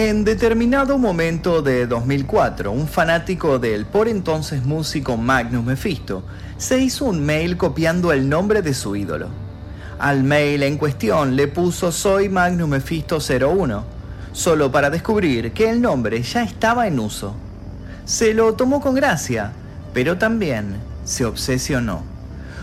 En determinado momento de 2004, un fanático del por entonces músico Magnus Mephisto se hizo un mail copiando el nombre de su ídolo. Al mail en cuestión le puso Soy Magnus Mephisto 01, solo para descubrir que el nombre ya estaba en uso. Se lo tomó con gracia, pero también se obsesionó.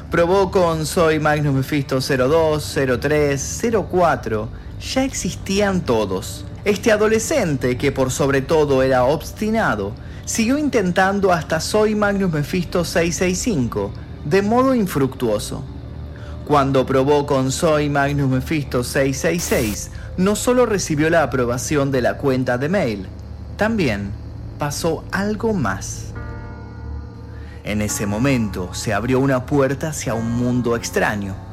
Probó con Soy Magnus Mephisto 02, 03, 04, ya existían todos este adolescente, que por sobre todo era obstinado, siguió intentando hasta Soy Magnus Mephisto 665, de modo infructuoso. Cuando probó con Soy Magnus Mephisto 666, no solo recibió la aprobación de la cuenta de mail, también pasó algo más. En ese momento se abrió una puerta hacia un mundo extraño.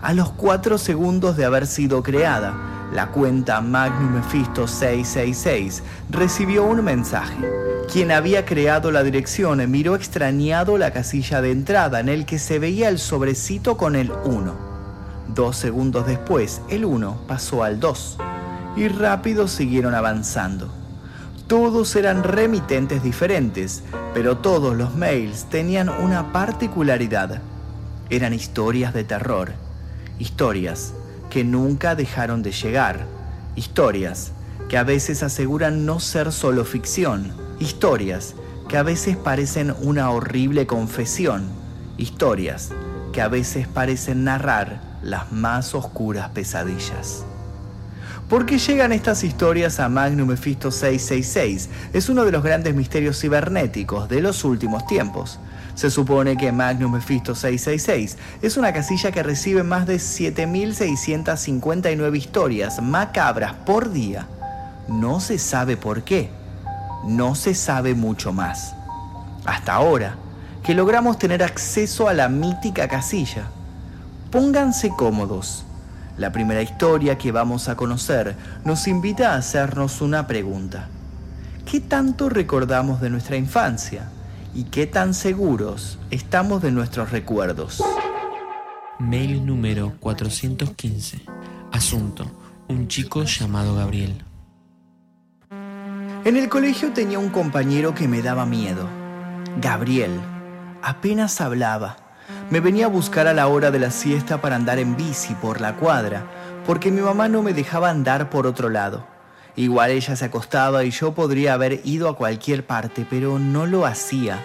A los cuatro segundos de haber sido creada, la cuenta Magnum Mephisto 666 recibió un mensaje. Quien había creado la dirección miró extrañado la casilla de entrada en el que se veía el sobrecito con el 1. Dos segundos después, el 1 pasó al 2 y rápido siguieron avanzando. Todos eran remitentes diferentes, pero todos los mails tenían una particularidad. Eran historias de terror, historias que nunca dejaron de llegar, historias que a veces aseguran no ser solo ficción, historias que a veces parecen una horrible confesión, historias que a veces parecen narrar las más oscuras pesadillas. ¿Por qué llegan estas historias a Magnum Mephisto 666? Es uno de los grandes misterios cibernéticos de los últimos tiempos. Se supone que Magnum Mephisto 666 es una casilla que recibe más de 7.659 historias macabras por día. No se sabe por qué. No se sabe mucho más. Hasta ahora, que logramos tener acceso a la mítica casilla. Pónganse cómodos. La primera historia que vamos a conocer nos invita a hacernos una pregunta. ¿Qué tanto recordamos de nuestra infancia? Y qué tan seguros estamos de nuestros recuerdos. Mail número 415. Asunto. Un chico llamado Gabriel. En el colegio tenía un compañero que me daba miedo. Gabriel. Apenas hablaba. Me venía a buscar a la hora de la siesta para andar en bici por la cuadra, porque mi mamá no me dejaba andar por otro lado. Igual ella se acostaba y yo podría haber ido a cualquier parte, pero no lo hacía.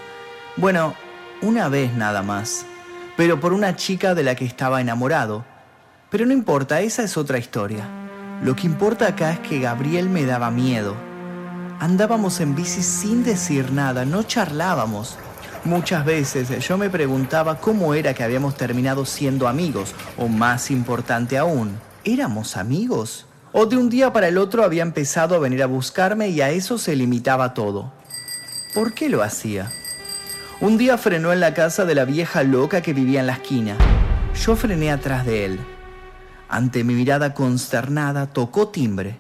Bueno, una vez nada más, pero por una chica de la que estaba enamorado. Pero no importa, esa es otra historia. Lo que importa acá es que Gabriel me daba miedo. Andábamos en bici sin decir nada, no charlábamos. Muchas veces yo me preguntaba cómo era que habíamos terminado siendo amigos, o más importante aún, ¿éramos amigos? O de un día para el otro había empezado a venir a buscarme y a eso se limitaba todo. ¿Por qué lo hacía? Un día frenó en la casa de la vieja loca que vivía en la esquina. Yo frené atrás de él. Ante mi mirada consternada, tocó timbre.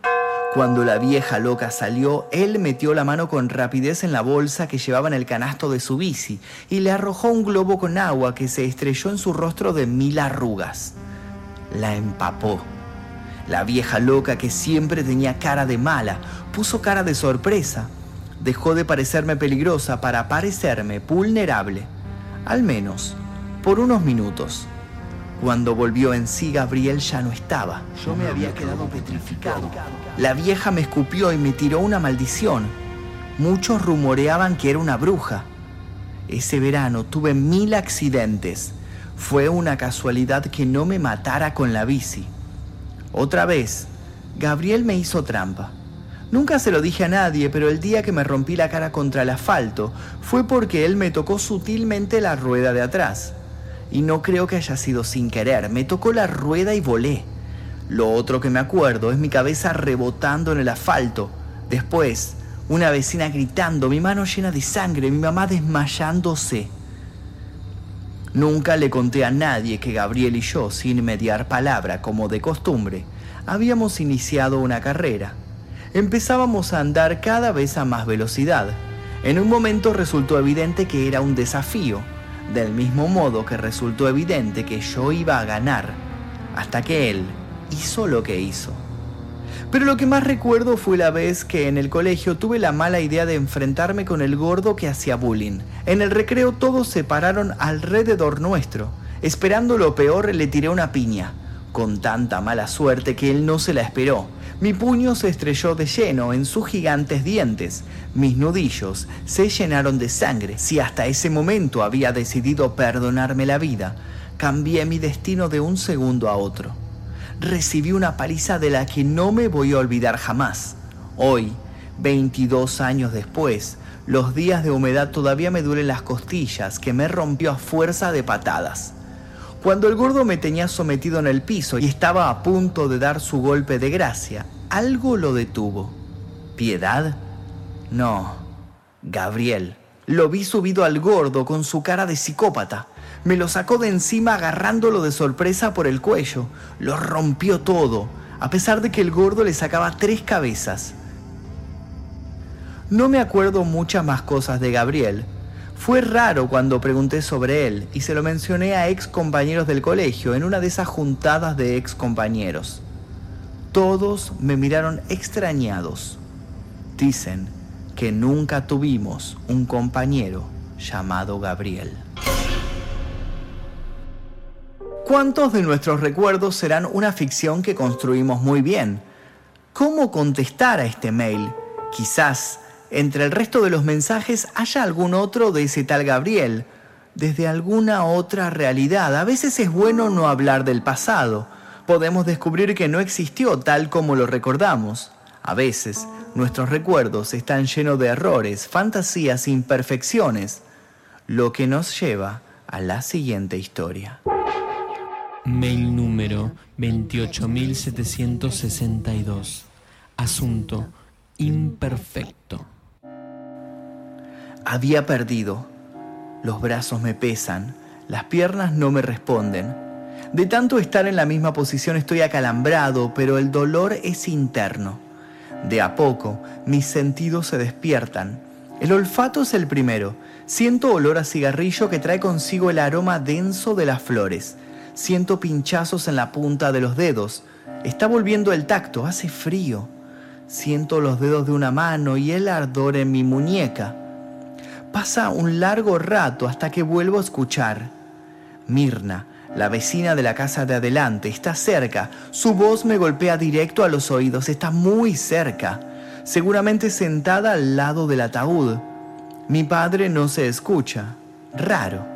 Cuando la vieja loca salió, él metió la mano con rapidez en la bolsa que llevaba en el canasto de su bici y le arrojó un globo con agua que se estrelló en su rostro de mil arrugas. La empapó. La vieja loca que siempre tenía cara de mala puso cara de sorpresa. Dejó de parecerme peligrosa para parecerme vulnerable. Al menos por unos minutos. Cuando volvió en sí, Gabriel ya no estaba. Yo me había quedado petrificado. La vieja me escupió y me tiró una maldición. Muchos rumoreaban que era una bruja. Ese verano tuve mil accidentes. Fue una casualidad que no me matara con la bici. Otra vez, Gabriel me hizo trampa. Nunca se lo dije a nadie, pero el día que me rompí la cara contra el asfalto fue porque él me tocó sutilmente la rueda de atrás. Y no creo que haya sido sin querer, me tocó la rueda y volé. Lo otro que me acuerdo es mi cabeza rebotando en el asfalto. Después, una vecina gritando, mi mano llena de sangre, mi mamá desmayándose. Nunca le conté a nadie que Gabriel y yo, sin mediar palabra como de costumbre, habíamos iniciado una carrera. Empezábamos a andar cada vez a más velocidad. En un momento resultó evidente que era un desafío, del mismo modo que resultó evidente que yo iba a ganar, hasta que él hizo lo que hizo. Pero lo que más recuerdo fue la vez que en el colegio tuve la mala idea de enfrentarme con el gordo que hacía bullying. En el recreo todos se pararon alrededor nuestro. Esperando lo peor le tiré una piña, con tanta mala suerte que él no se la esperó. Mi puño se estrelló de lleno en sus gigantes dientes. Mis nudillos se llenaron de sangre. Si hasta ese momento había decidido perdonarme la vida, cambié mi destino de un segundo a otro recibí una paliza de la que no me voy a olvidar jamás. Hoy, 22 años después, los días de humedad todavía me duelen las costillas que me rompió a fuerza de patadas. Cuando el gordo me tenía sometido en el piso y estaba a punto de dar su golpe de gracia, algo lo detuvo. ¿Piedad? No. Gabriel. Lo vi subido al gordo con su cara de psicópata. Me lo sacó de encima agarrándolo de sorpresa por el cuello. Lo rompió todo, a pesar de que el gordo le sacaba tres cabezas. No me acuerdo muchas más cosas de Gabriel. Fue raro cuando pregunté sobre él y se lo mencioné a ex compañeros del colegio en una de esas juntadas de ex compañeros. Todos me miraron extrañados. Dicen que nunca tuvimos un compañero llamado Gabriel. ¿Cuántos de nuestros recuerdos serán una ficción que construimos muy bien? ¿Cómo contestar a este mail? Quizás entre el resto de los mensajes haya algún otro de ese tal Gabriel, desde alguna otra realidad. A veces es bueno no hablar del pasado. Podemos descubrir que no existió tal como lo recordamos. A veces nuestros recuerdos están llenos de errores, fantasías, imperfecciones, lo que nos lleva a la siguiente historia. Mail número 28762. Asunto imperfecto. Había perdido. Los brazos me pesan, las piernas no me responden. De tanto estar en la misma posición estoy acalambrado, pero el dolor es interno. De a poco, mis sentidos se despiertan. El olfato es el primero. Siento olor a cigarrillo que trae consigo el aroma denso de las flores. Siento pinchazos en la punta de los dedos. Está volviendo el tacto, hace frío. Siento los dedos de una mano y el ardor en mi muñeca. Pasa un largo rato hasta que vuelvo a escuchar. Mirna, la vecina de la casa de adelante, está cerca. Su voz me golpea directo a los oídos. Está muy cerca. Seguramente sentada al lado del ataúd. Mi padre no se escucha. Raro.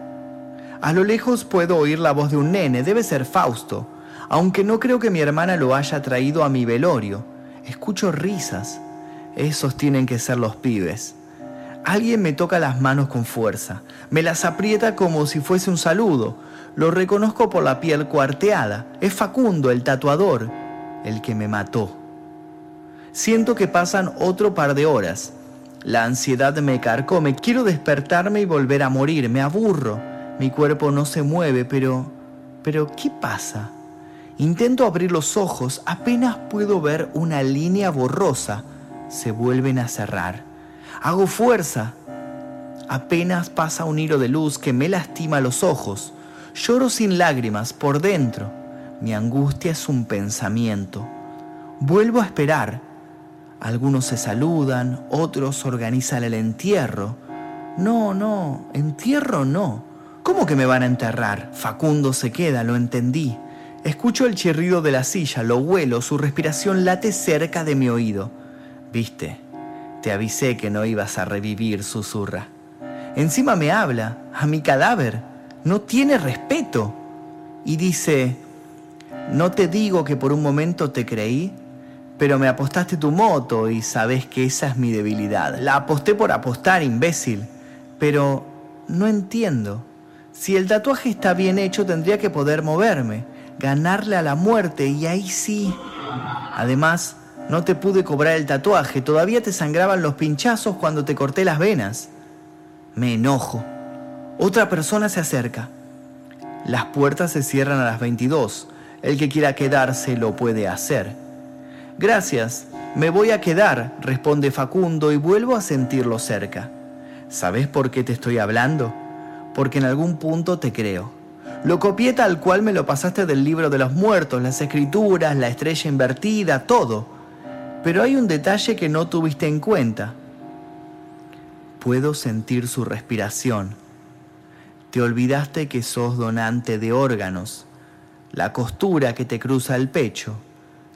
A lo lejos puedo oír la voz de un nene, debe ser Fausto, aunque no creo que mi hermana lo haya traído a mi velorio. Escucho risas. Esos tienen que ser los pibes. Alguien me toca las manos con fuerza, me las aprieta como si fuese un saludo. Lo reconozco por la piel cuarteada. Es Facundo, el tatuador, el que me mató. Siento que pasan otro par de horas. La ansiedad me carcome, quiero despertarme y volver a morir, me aburro. Mi cuerpo no se mueve, pero... Pero, ¿qué pasa? Intento abrir los ojos, apenas puedo ver una línea borrosa. Se vuelven a cerrar. Hago fuerza. Apenas pasa un hilo de luz que me lastima los ojos. Lloro sin lágrimas por dentro. Mi angustia es un pensamiento. Vuelvo a esperar. Algunos se saludan, otros organizan el entierro. No, no, entierro no. ¿Cómo que me van a enterrar? Facundo se queda, lo entendí. Escucho el chirrido de la silla, lo huelo, su respiración late cerca de mi oído. Viste, te avisé que no ibas a revivir, susurra. Encima me habla, a mi cadáver. No tiene respeto. Y dice, no te digo que por un momento te creí, pero me apostaste tu moto y sabes que esa es mi debilidad. La aposté por apostar, imbécil. Pero no entiendo. Si el tatuaje está bien hecho, tendría que poder moverme, ganarle a la muerte y ahí sí. Además, no te pude cobrar el tatuaje, todavía te sangraban los pinchazos cuando te corté las venas. Me enojo. Otra persona se acerca. Las puertas se cierran a las 22. El que quiera quedarse lo puede hacer. Gracias, me voy a quedar, responde Facundo y vuelvo a sentirlo cerca. ¿Sabes por qué te estoy hablando? Porque en algún punto te creo. Lo copié tal cual me lo pasaste del libro de los muertos, las escrituras, la estrella invertida, todo. Pero hay un detalle que no tuviste en cuenta. Puedo sentir su respiración. Te olvidaste que sos donante de órganos. La costura que te cruza el pecho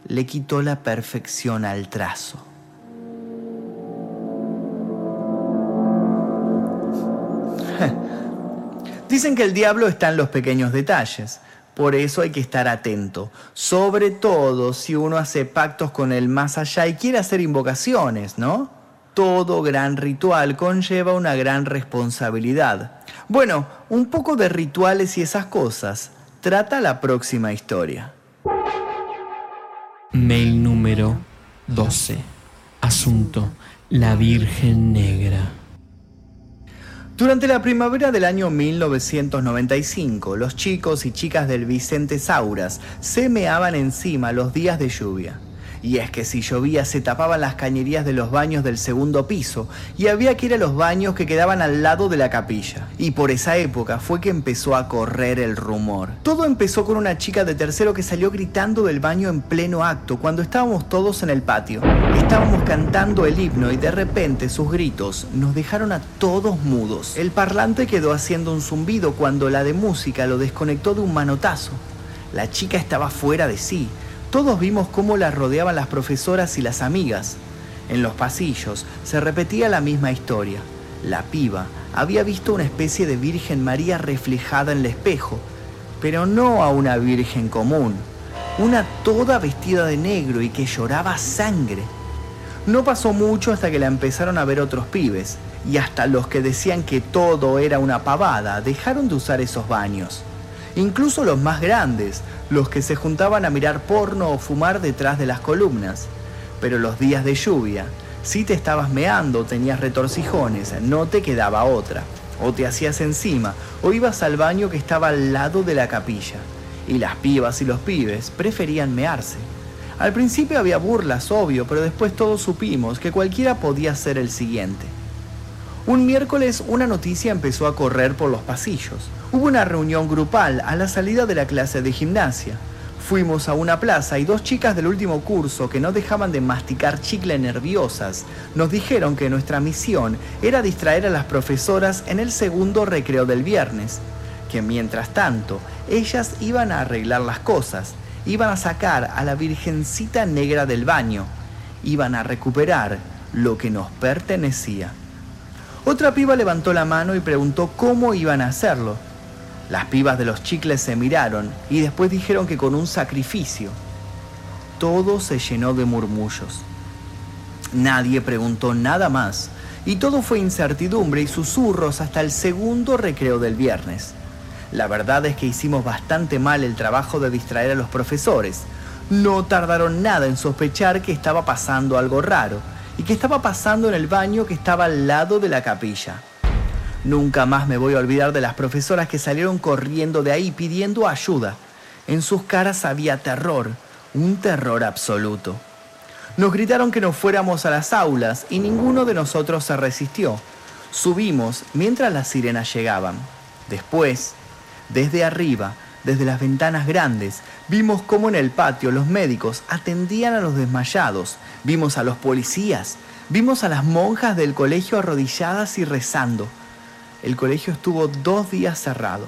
le quitó la perfección al trazo. Dicen que el diablo está en los pequeños detalles. Por eso hay que estar atento, sobre todo si uno hace pactos con el más allá y quiere hacer invocaciones, ¿no? Todo gran ritual conlleva una gran responsabilidad. Bueno, un poco de rituales y esas cosas trata la próxima historia. Mail número 12. Asunto, la Virgen Negra. Durante la primavera del año 1995, los chicos y chicas del Vicente Sauras se meaban encima los días de lluvia. Y es que si llovía se tapaban las cañerías de los baños del segundo piso y había que ir a los baños que quedaban al lado de la capilla. Y por esa época fue que empezó a correr el rumor. Todo empezó con una chica de tercero que salió gritando del baño en pleno acto cuando estábamos todos en el patio. Estábamos cantando el himno y de repente sus gritos nos dejaron a todos mudos. El parlante quedó haciendo un zumbido cuando la de música lo desconectó de un manotazo. La chica estaba fuera de sí todos vimos cómo la rodeaban las profesoras y las amigas. En los pasillos se repetía la misma historia. La piba había visto una especie de Virgen María reflejada en el espejo, pero no a una Virgen común, una toda vestida de negro y que lloraba sangre. No pasó mucho hasta que la empezaron a ver otros pibes, y hasta los que decían que todo era una pavada dejaron de usar esos baños. Incluso los más grandes, los que se juntaban a mirar porno o fumar detrás de las columnas. Pero los días de lluvia, si te estabas meando tenías retorcijones, no te quedaba otra. O te hacías encima, o ibas al baño que estaba al lado de la capilla. Y las pibas y los pibes preferían mearse. Al principio había burlas, obvio, pero después todos supimos que cualquiera podía ser el siguiente. Un miércoles una noticia empezó a correr por los pasillos. Hubo una reunión grupal a la salida de la clase de gimnasia. Fuimos a una plaza y dos chicas del último curso que no dejaban de masticar chicle nerviosas nos dijeron que nuestra misión era distraer a las profesoras en el segundo recreo del viernes, que mientras tanto ellas iban a arreglar las cosas, iban a sacar a la virgencita negra del baño, iban a recuperar lo que nos pertenecía. Otra piba levantó la mano y preguntó cómo iban a hacerlo. Las pibas de los chicles se miraron y después dijeron que con un sacrificio. Todo se llenó de murmullos. Nadie preguntó nada más y todo fue incertidumbre y susurros hasta el segundo recreo del viernes. La verdad es que hicimos bastante mal el trabajo de distraer a los profesores. No tardaron nada en sospechar que estaba pasando algo raro y que estaba pasando en el baño que estaba al lado de la capilla. Nunca más me voy a olvidar de las profesoras que salieron corriendo de ahí pidiendo ayuda. En sus caras había terror, un terror absoluto. Nos gritaron que nos fuéramos a las aulas y ninguno de nosotros se resistió. Subimos mientras las sirenas llegaban. Después, desde arriba, desde las ventanas grandes, vimos cómo en el patio los médicos atendían a los desmayados, vimos a los policías, vimos a las monjas del colegio arrodilladas y rezando. El colegio estuvo dos días cerrado.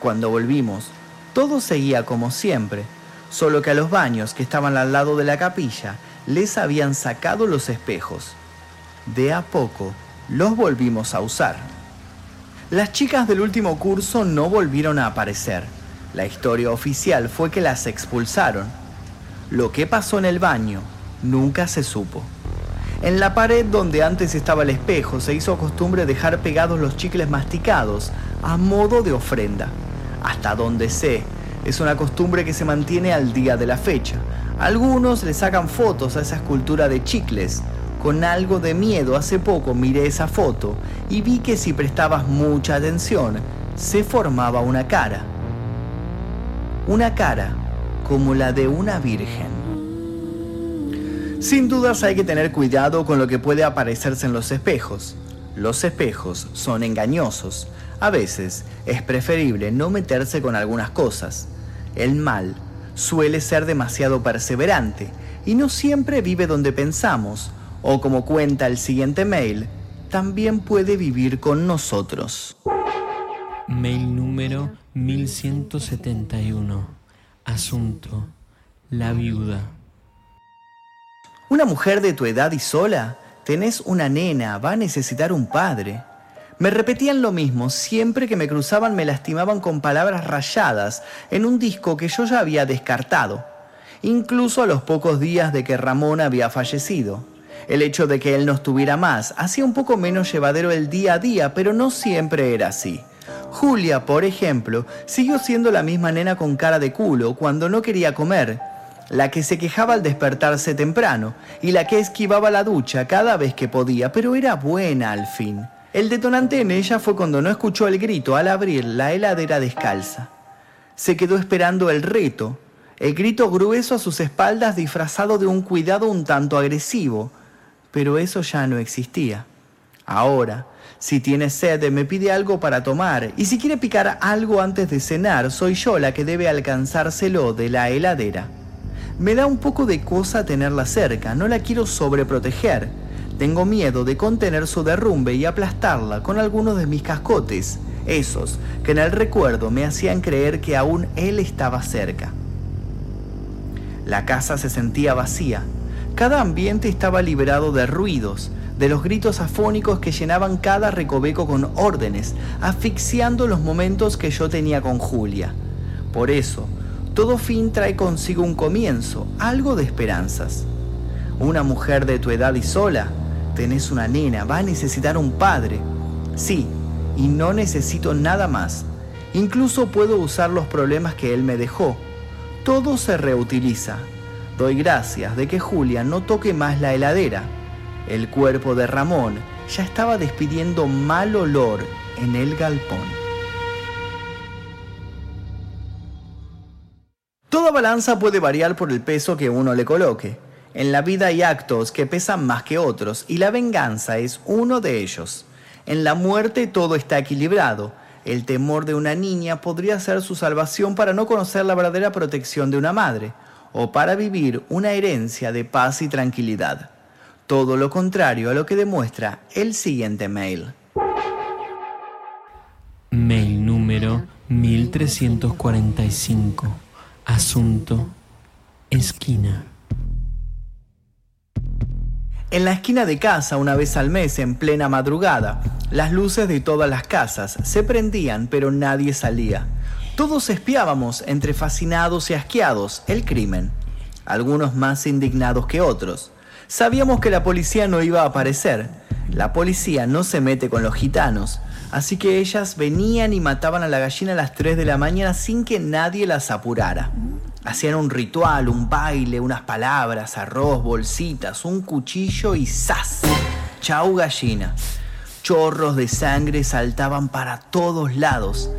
Cuando volvimos, todo seguía como siempre, solo que a los baños que estaban al lado de la capilla les habían sacado los espejos. De a poco los volvimos a usar. Las chicas del último curso no volvieron a aparecer la historia oficial fue que las expulsaron. Lo que pasó en el baño nunca se supo. En la pared donde antes estaba el espejo se hizo costumbre dejar pegados los chicles masticados a modo de ofrenda. Hasta donde sé, es una costumbre que se mantiene al día de la fecha. Algunos le sacan fotos a esa escultura de chicles. Con algo de miedo hace poco miré esa foto y vi que si prestabas mucha atención, se formaba una cara una cara como la de una virgen. Sin dudas hay que tener cuidado con lo que puede aparecerse en los espejos. Los espejos son engañosos. A veces es preferible no meterse con algunas cosas. El mal suele ser demasiado perseverante y no siempre vive donde pensamos, o como cuenta el siguiente mail, también puede vivir con nosotros. Mail número 1171. Asunto. La viuda. Una mujer de tu edad y sola, tenés una nena, va a necesitar un padre. Me repetían lo mismo, siempre que me cruzaban me lastimaban con palabras rayadas en un disco que yo ya había descartado, incluso a los pocos días de que Ramón había fallecido. El hecho de que él no estuviera más hacía un poco menos llevadero el día a día, pero no siempre era así. Julia, por ejemplo, siguió siendo la misma nena con cara de culo cuando no quería comer, la que se quejaba al despertarse temprano y la que esquivaba la ducha cada vez que podía, pero era buena al fin. El detonante en ella fue cuando no escuchó el grito al abrir la heladera descalza. Se quedó esperando el reto, el grito grueso a sus espaldas disfrazado de un cuidado un tanto agresivo, pero eso ya no existía. Ahora, si tiene sed, me pide algo para tomar, y si quiere picar algo antes de cenar, soy yo la que debe alcanzárselo de la heladera. Me da un poco de cosa tenerla cerca, no la quiero sobreproteger tengo miedo de contener su derrumbe y aplastarla con algunos de mis cascotes, esos que en el recuerdo me hacían creer que aún él estaba cerca. La casa se sentía vacía. Cada ambiente estaba liberado de ruidos, de los gritos afónicos que llenaban cada recoveco con órdenes, asfixiando los momentos que yo tenía con Julia. Por eso, todo fin trae consigo un comienzo, algo de esperanzas. Una mujer de tu edad y sola tenés una nena, va a necesitar un padre. Sí, y no necesito nada más. Incluso puedo usar los problemas que él me dejó. Todo se reutiliza. Doy gracias de que Julia no toque más la heladera. El cuerpo de Ramón ya estaba despidiendo mal olor en el galpón. Toda balanza puede variar por el peso que uno le coloque. En la vida hay actos que pesan más que otros y la venganza es uno de ellos. En la muerte todo está equilibrado. El temor de una niña podría ser su salvación para no conocer la verdadera protección de una madre o para vivir una herencia de paz y tranquilidad. Todo lo contrario a lo que demuestra el siguiente mail. Mail número 1345. Asunto. Esquina. En la esquina de casa, una vez al mes, en plena madrugada, las luces de todas las casas se prendían, pero nadie salía. Todos espiábamos, entre fascinados y asqueados, el crimen. Algunos más indignados que otros. Sabíamos que la policía no iba a aparecer. La policía no se mete con los gitanos. Así que ellas venían y mataban a la gallina a las 3 de la mañana sin que nadie las apurara. Hacían un ritual, un baile, unas palabras, arroz, bolsitas, un cuchillo y ¡zas! Chau gallina. Chorros de sangre saltaban para todos lados.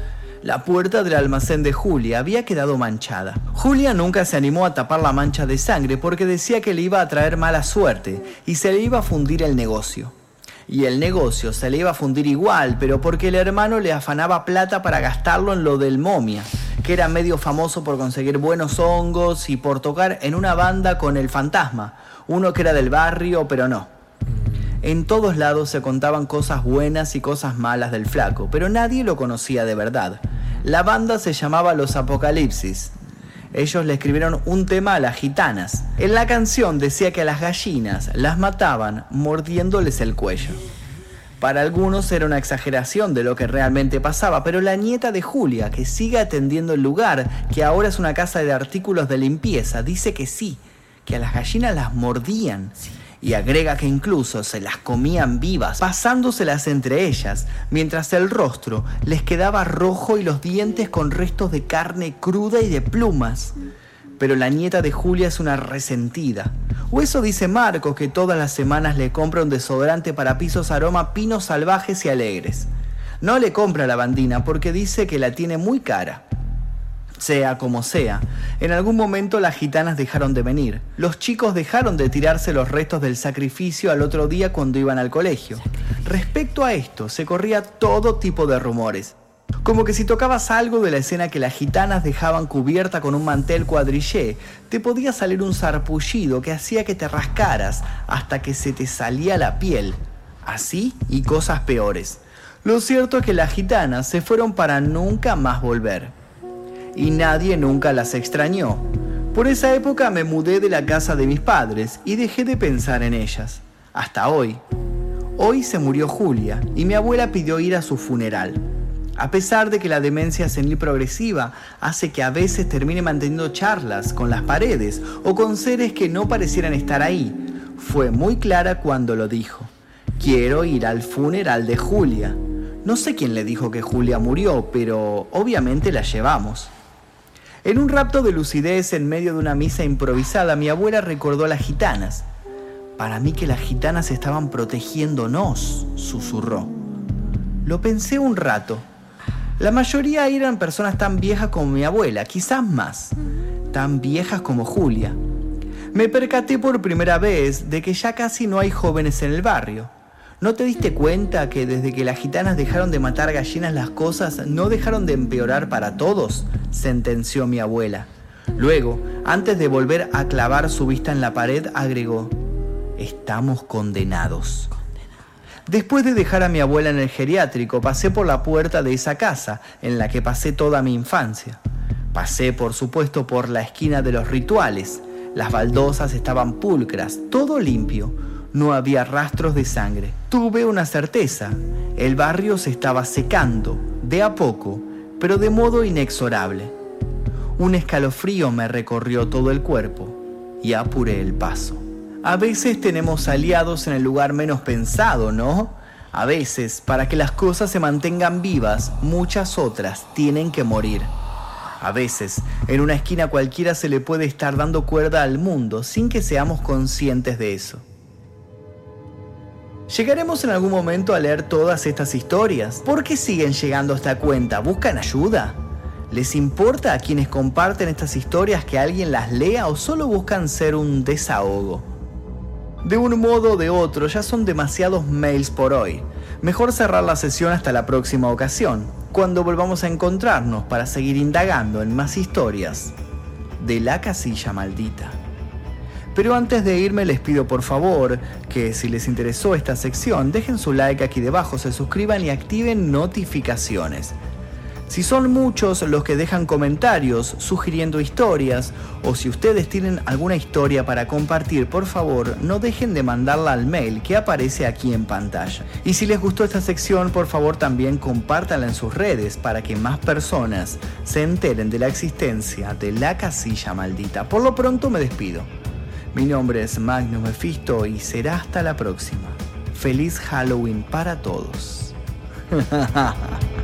La puerta del almacén de Julia había quedado manchada. Julia nunca se animó a tapar la mancha de sangre porque decía que le iba a traer mala suerte y se le iba a fundir el negocio. Y el negocio se le iba a fundir igual, pero porque el hermano le afanaba plata para gastarlo en lo del momia que era medio famoso por conseguir buenos hongos y por tocar en una banda con el fantasma, uno que era del barrio, pero no. En todos lados se contaban cosas buenas y cosas malas del flaco, pero nadie lo conocía de verdad. La banda se llamaba Los Apocalipsis. Ellos le escribieron un tema a las gitanas. En la canción decía que a las gallinas las mataban mordiéndoles el cuello. Para algunos era una exageración de lo que realmente pasaba, pero la nieta de Julia, que sigue atendiendo el lugar, que ahora es una casa de artículos de limpieza, dice que sí, que a las gallinas las mordían. Y agrega que incluso se las comían vivas, pasándoselas entre ellas, mientras el rostro les quedaba rojo y los dientes con restos de carne cruda y de plumas pero la nieta de Julia es una resentida. O eso dice Marcos, que todas las semanas le compra un desodorante para pisos aroma pinos salvajes y alegres. No le compra la bandina porque dice que la tiene muy cara. Sea como sea, en algún momento las gitanas dejaron de venir. Los chicos dejaron de tirarse los restos del sacrificio al otro día cuando iban al colegio. Respecto a esto, se corría todo tipo de rumores. Como que si tocabas algo de la escena que las gitanas dejaban cubierta con un mantel cuadrillé, te podía salir un sarpullido que hacía que te rascaras hasta que se te salía la piel. Así y cosas peores. Lo cierto es que las gitanas se fueron para nunca más volver. Y nadie nunca las extrañó. Por esa época me mudé de la casa de mis padres y dejé de pensar en ellas. Hasta hoy. Hoy se murió Julia y mi abuela pidió ir a su funeral. A pesar de que la demencia senil progresiva hace que a veces termine manteniendo charlas con las paredes o con seres que no parecieran estar ahí, fue muy clara cuando lo dijo. Quiero ir al funeral de Julia. No sé quién le dijo que Julia murió, pero obviamente la llevamos. En un rapto de lucidez en medio de una misa improvisada, mi abuela recordó a las gitanas. Para mí que las gitanas estaban protegiéndonos, susurró. Lo pensé un rato la mayoría eran personas tan viejas como mi abuela, quizás más, tan viejas como Julia. Me percaté por primera vez de que ya casi no hay jóvenes en el barrio. ¿No te diste cuenta que desde que las gitanas dejaron de matar gallinas las cosas no dejaron de empeorar para todos? Sentenció mi abuela. Luego, antes de volver a clavar su vista en la pared, agregó, estamos condenados. Después de dejar a mi abuela en el geriátrico, pasé por la puerta de esa casa, en la que pasé toda mi infancia. Pasé, por supuesto, por la esquina de los rituales. Las baldosas estaban pulcras, todo limpio. No había rastros de sangre. Tuve una certeza. El barrio se estaba secando, de a poco, pero de modo inexorable. Un escalofrío me recorrió todo el cuerpo y apuré el paso. A veces tenemos aliados en el lugar menos pensado, ¿no? A veces, para que las cosas se mantengan vivas, muchas otras tienen que morir. A veces, en una esquina cualquiera se le puede estar dando cuerda al mundo sin que seamos conscientes de eso. ¿Llegaremos en algún momento a leer todas estas historias? ¿Por qué siguen llegando a esta cuenta? ¿Buscan ayuda? ¿Les importa a quienes comparten estas historias que alguien las lea o solo buscan ser un desahogo? De un modo o de otro, ya son demasiados mails por hoy. Mejor cerrar la sesión hasta la próxima ocasión, cuando volvamos a encontrarnos para seguir indagando en más historias de la casilla maldita. Pero antes de irme les pido por favor que si les interesó esta sección dejen su like aquí debajo, se suscriban y activen notificaciones. Si son muchos los que dejan comentarios sugiriendo historias o si ustedes tienen alguna historia para compartir, por favor no dejen de mandarla al mail que aparece aquí en pantalla. Y si les gustó esta sección, por favor también compártanla en sus redes para que más personas se enteren de la existencia de la casilla maldita. Por lo pronto me despido. Mi nombre es Magnus Mephisto y será hasta la próxima. Feliz Halloween para todos.